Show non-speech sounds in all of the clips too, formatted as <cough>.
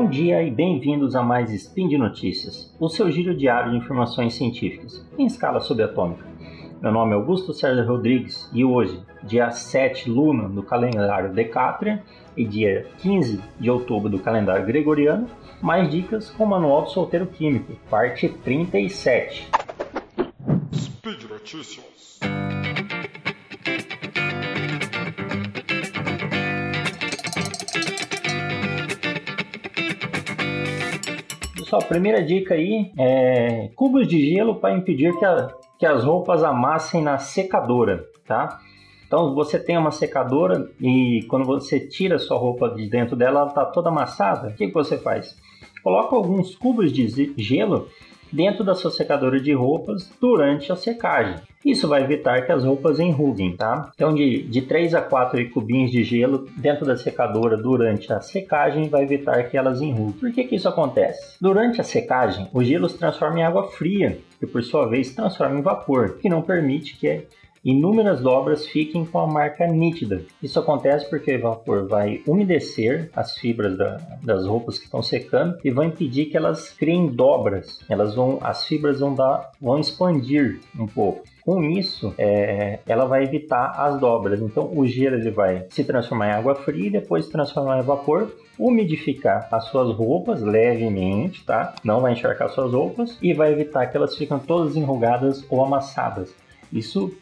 Bom dia e bem-vindos a mais Spin de Notícias, o seu giro diário de informações científicas, em escala subatômica. Meu nome é Augusto César Rodrigues e hoje, dia 7 Luna do calendário Decátria e dia 15 de outubro do calendário Gregoriano, mais dicas com o Manual do Solteiro Químico, parte 37. Speed Notícias. Pessoal, primeira dica aí é cubos de gelo para impedir que, a, que as roupas amassem na secadora, tá? Então você tem uma secadora e quando você tira sua roupa de dentro dela, ela está toda amassada. O que, que você faz? Coloca alguns cubos de gelo dentro da sua secadora de roupas durante a secagem. Isso vai evitar que as roupas enruguem, tá? Então, de, de 3 a 4 cubinhos de gelo dentro da secadora durante a secagem vai evitar que elas enruguem. Por que, que isso acontece? Durante a secagem, o gelo se transforma em água fria, que por sua vez transforma em vapor, que não permite que inúmeras dobras fiquem com a marca nítida. Isso acontece porque o vapor vai umedecer as fibras da, das roupas que estão secando e vai impedir que elas criem dobras. Elas vão, as fibras vão dar, vão expandir um pouco. Com isso, é, ela vai evitar as dobras. Então, o gelo ele vai se transformar em água fria e depois se transformar em vapor, umidificar as suas roupas levemente, tá? Não vai encharcar suas roupas e vai evitar que elas fiquem todas enrugadas ou amassadas. Isso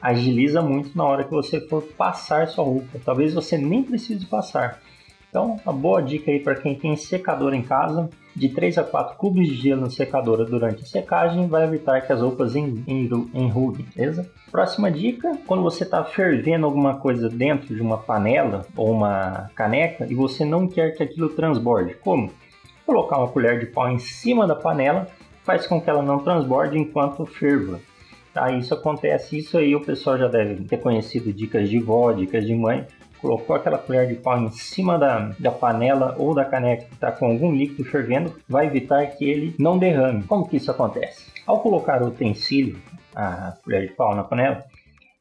agiliza muito na hora que você for passar sua roupa. Talvez você nem precise passar. Então, uma boa dica aí para quem tem secador em casa, de 3 a 4 cubos de gelo na secadora durante a secagem vai evitar que as roupas enruguem, beleza? Próxima dica, quando você está fervendo alguma coisa dentro de uma panela ou uma caneca e você não quer que aquilo transborde, como? Colocar uma colher de pau em cima da panela faz com que ela não transborde enquanto ferva. Tá, isso acontece, isso aí o pessoal já deve ter conhecido dicas de vó, dicas de mãe. Colocou aquela colher de pau em cima da, da panela ou da caneca que está com algum líquido fervendo, vai evitar que ele não derrame. Como que isso acontece? Ao colocar o utensílio, a colher de pau na panela,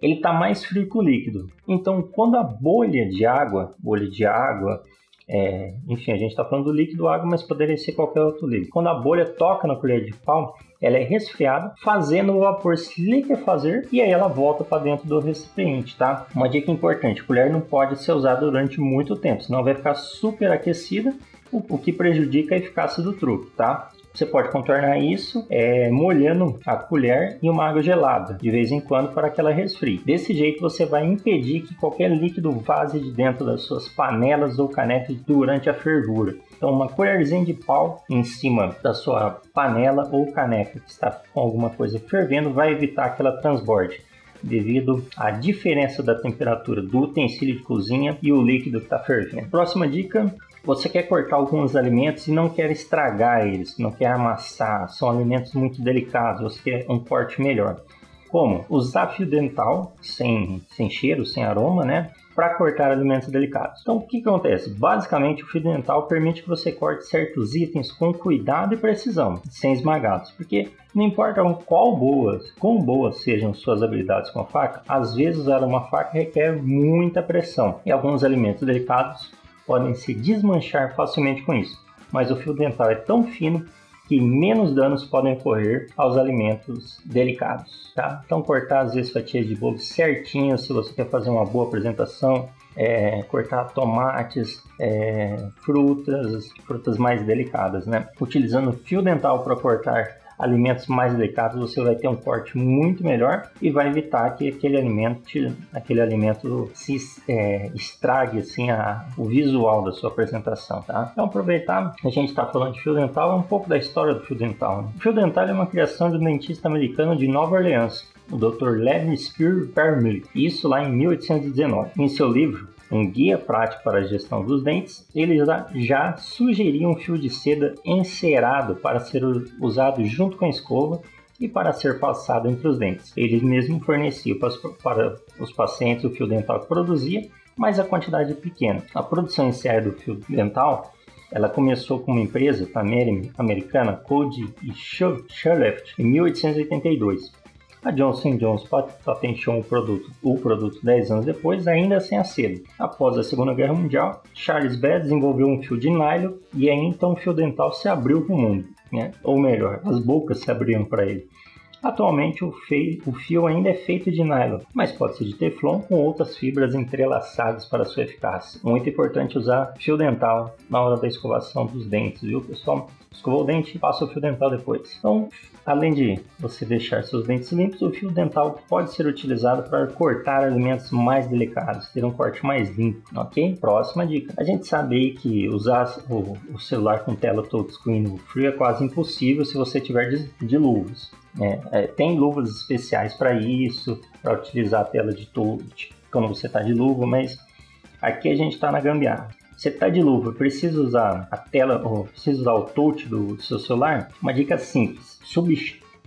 ele está mais frio que o líquido. Então, quando a bolha de água, bolha de água, é, enfim, a gente está falando do líquido água, mas poderia ser qualquer outro líquido. Quando a bolha toca na colher de pau, ela é resfriada, fazendo o vapor se liquefazer e aí ela volta para dentro do recipiente, tá? Uma dica importante: colher não pode ser usada durante muito tempo, senão vai ficar super aquecida, o, que prejudica a eficácia do truque, tá? Você pode contornar isso é, molhando a colher em uma água gelada de vez em quando para que ela resfrie. Desse jeito você vai impedir que qualquer líquido vaze de dentro das suas panelas ou canecas durante a fervura. Então, uma colherzinha de pau em cima da sua panela ou caneca que está com alguma coisa fervendo vai evitar que ela transborde devido à diferença da temperatura do utensílio de cozinha e o líquido que está fervendo. Próxima dica: você quer cortar alguns alimentos e não quer estragar eles, não quer amassar, são alimentos muito delicados, você quer um corte melhor. Como? Usar fio dental sem, sem cheiro, sem aroma, né? Para cortar alimentos delicados. Então, o que, que acontece? Basicamente, o fio dental permite que você corte certos itens com cuidado e precisão, sem esmagá-los. Porque não importa qual boas, quão boas sejam suas habilidades com a faca, às vezes usar uma faca requer muita pressão. E alguns alimentos delicados podem se desmanchar facilmente com isso, mas o fio dental é tão fino que menos danos podem ocorrer aos alimentos delicados. Tá? Então, cortar às vezes fatias de bolo certinho se você quer fazer uma boa apresentação, é, cortar tomates, é, frutas, frutas mais delicadas, né? Utilizando fio dental para cortar alimentos mais delicados, você vai ter um corte muito melhor e vai evitar que aquele alimento, aquele alimento se é, estrague assim a, o visual da sua apresentação, tá? Então aproveitar, a gente está falando de fio dental, é um pouco da história do fio dental. Né? O fio dental é uma criação de um dentista americano de Nova Orleans, o Dr. Levi Spear Permilly, isso lá em 1819. Em seu livro um guia prático para a gestão dos dentes, ele já, já sugeria um fio de seda encerado para ser usado junto com a escova e para ser passado entre os dentes. Ele mesmo fornecia para, os pacientes o fio dental que produzia, mas a quantidade é pequena. A produção em série do fio dental ela começou com uma empresa americana, Code e Shurleft, em 1882 A Johnson Johnson patenteou o produto, o produto 10 anos depois, ainda sem acelo. Após a Segunda Guerra Mundial, Charles Bass desenvolveu um fio de nylon e aí então o fio dental se abriu para o mundo, né? ou melhor, as bocas se abriram para ele. Atualmente o, fio, o fio ainda é feito de nylon, mas pode ser de teflon com outras fibras entrelaçadas para sua eficácia. Muito importante usar fio dental na hora da escovação dos dentes, viu pessoal? Escovou o dente, passa o fio dental depois. Então, além de você deixar seus dentes limpos, o fio dental pode ser utilizado para cortar alimentos mais delicados, ter um corte mais limpo, ok? Próxima dica. A gente sabe que usar o, o celular com tela touchscreen frio é quase impossível se você tiver de, de luvas. É, é, tem luvas especiais para isso, para utilizar a tela de touch quando você está de luva, mas aqui a gente está na gambiarra. Você está de luva, precisa usar a tela ou precisa usar o touch do, seu celular? Uma dica simples: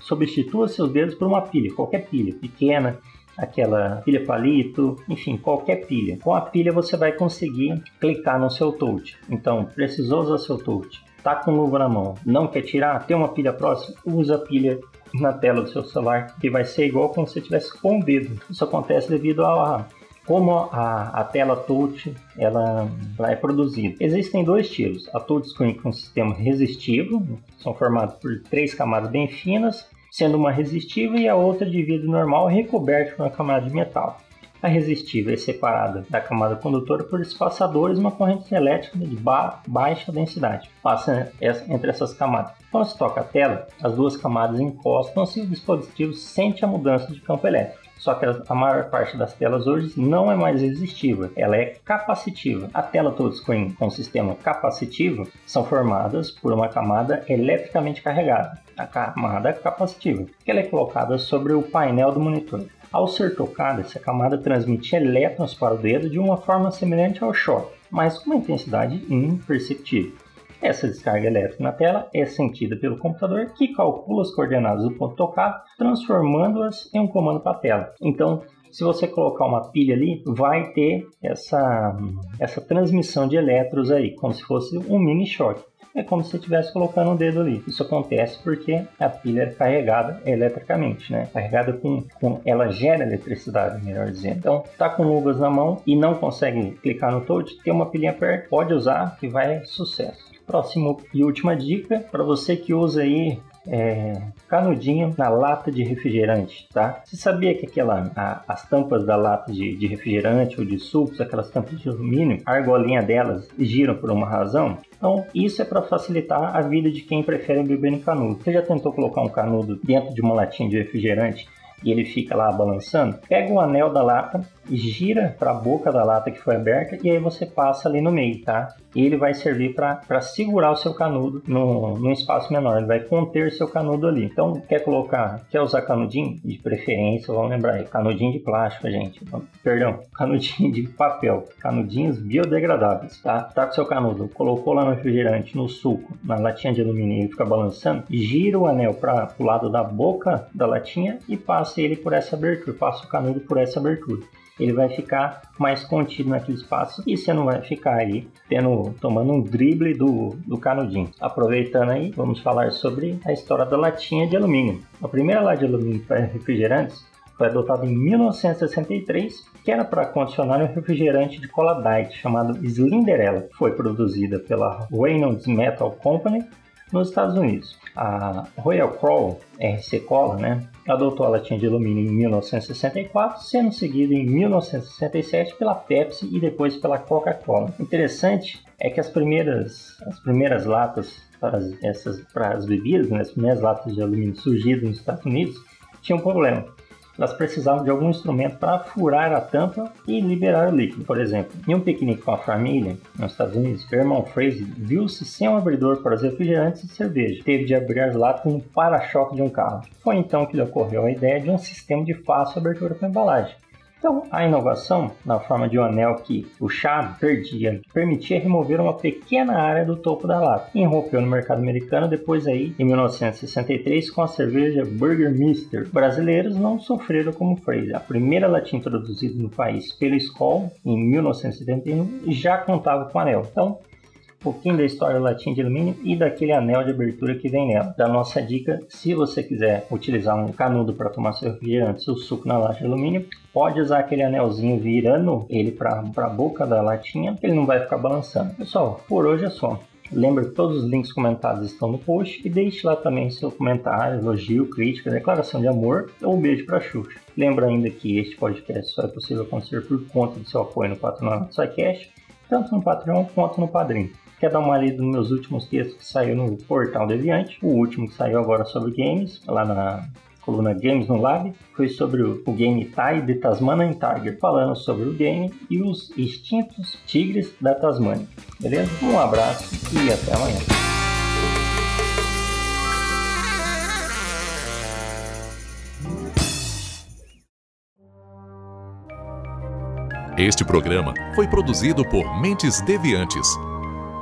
substitua seus dedos por uma pilha, qualquer pilha, pequena, aquela pilha palito, enfim, qualquer pilha. Com a pilha você vai conseguir clicar no seu touch. Então, precisou usar seu touch, tá com luva na mão, não quer tirar, tem uma pilha próxima, usa a pilha na tela do seu celular, que vai ser igual como se tivesse com o dedo. Isso acontece devido a como a, a tela touch ela, ela, é produzida. Existem dois tipos: a touchscreen com sistema resistivo, são formados por três camadas bem finas, sendo uma resistiva e a outra de vidro normal recoberta por uma camada de metal. A resistiva é separada da camada condutora por espaçadores uma corrente elétrica de ba baixa densidade. Passa entre essas camadas. Quando se toca a tela, as duas camadas encostam-se e o dispositivo sente a mudança de campo elétrico. Só que a maior parte das telas hoje não é mais resistiva, ela é capacitiva. A tela touchscreen com sistema capacitivo são formadas por uma camada eletricamente carregada, a camada capacitiva, que ela é colocada sobre o painel do monitor. Ao ser tocada, essa camada transmite elétrons para o dedo de uma forma semelhante ao choque, mas com uma intensidade imperceptível. Essa descarga elétrica na tela é sentida pelo computador que calcula as coordenadas do ponto tocado, transformando-as em um comando para a tela. Então, se você colocar uma pilha ali, vai ter essa, essa transmissão de elétrons aí, como se fosse um mini choque é como se estivesse colocando um dedo ali. Isso acontece porque a pilha é carregada eletricamente, né? Carregada com, com ela gera eletricidade, melhor dizendo. Então, tá com luvas na mão e não consegue clicar no touch, tem uma pilhinha perto, pode usar que vai sucesso. Próximo e última dica para você que usa aí é, canudinho na lata de refrigerante, tá? Você sabia que aquela, a, as tampas da lata de, de, refrigerante ou de sucos, aquelas tampas de alumínio, a argolinha delas giram por uma razão? Então, isso é para facilitar a vida de quem prefere beber em canudo. Você já tentou colocar um canudo dentro de uma latinha de refrigerante e ele fica lá balançando? Pega o anel da lata, gira para a boca da lata que foi aberta e aí você passa ali no meio, tá? E ele vai servir para segurar o seu canudo no, num espaço menor, ele vai conter seu canudo ali. Então, quer colocar, quer usar canudinho? De preferência, vamos lembrar aí, canudinho de plástico, gente. Perdão, <laughs> canudinho de papel, canudinhos biodegradáveis, tá? Tá com seu canudo, colocou lá no refrigerante, no suco, na latinha de alumínio e fica balançando, gira o anel para o lado da boca da latinha e passa ele por essa abertura, passa o canudo por essa abertura ele vai ficar mais contido naquele espaço e você não vai ficar aí tendo, tomando um drible do, do canudinho. Aproveitando aí, vamos falar sobre a história da latinha de alumínio. A primeira lata de alumínio para refrigerantes foi adotada em 1963, que era para condicionar um refrigerante de cola diet chamado Slinderella. Foi produzida pela Reynolds Metal Company nos Estados Unidos. A Royal Crow RC Cola, né, adotou a latinha de alumínio em 1964, sendo seguida em 1967 pela Pepsi e depois pela Coca-Cola. Interessante é que as primeiras, as primeiras latas para as, essas, para as bebidas, né, as primeiras latas de alumínio surgidas nos Estados Unidos, tinham um problema elas precisavam de algum instrumento para furar a tampa e liberar o líquido. Por exemplo, em um piquenique com a família nos Estados Unidos, o Fraser viu-se sem um abridor para os refrigerantes e cerveja. Teve de abrir as latas no para-choque de um carro. Foi então que lhe ocorreu a ideia de um sistema de fácil abertura com embalagem. Então, a inovação, na forma de um anel que o chave perdia, permitia remover uma pequena área do topo da lata. E rompeu no mercado americano depois aí, em 1963, com a cerveja Burger Mister. Brasileiros não sofreram como Fraser. A primeira latinha introduzida no país pela Skoll, em 1971, já contava com anel. Então, pouquinho da história latinha de alumínio e daquele anel de abertura que vem nela. Da nossa dica, se você quiser utilizar um canudo para tomar seu refrigerante, seu suco na lata de alumínio, pode usar aquele anelzinho virando ele para a boca da latinha, ele não vai ficar balançando. Pessoal, por hoje é só. Lembre que todos os links comentados estão no post e deixe lá também seu comentário, elogio, crítica, declaração de amor ou um beijo para Xuxa. Lembra ainda que este podcast só é possível acontecer por conta do seu apoio no patronato do SciCast, tanto no Patreon quanto no Padrim. Quer dar uma lida nos meus últimos textos que saiu no Portal Deviante, o último que saiu agora sobre games, lá na coluna Games no Lab, foi sobre o, o game Tai de Tasmanian Tiger, falando sobre o game e os extintos tigres da Tasmania. Beleza? Um abraço e até amanhã. Este programa foi produzido por Mentes Deviantes.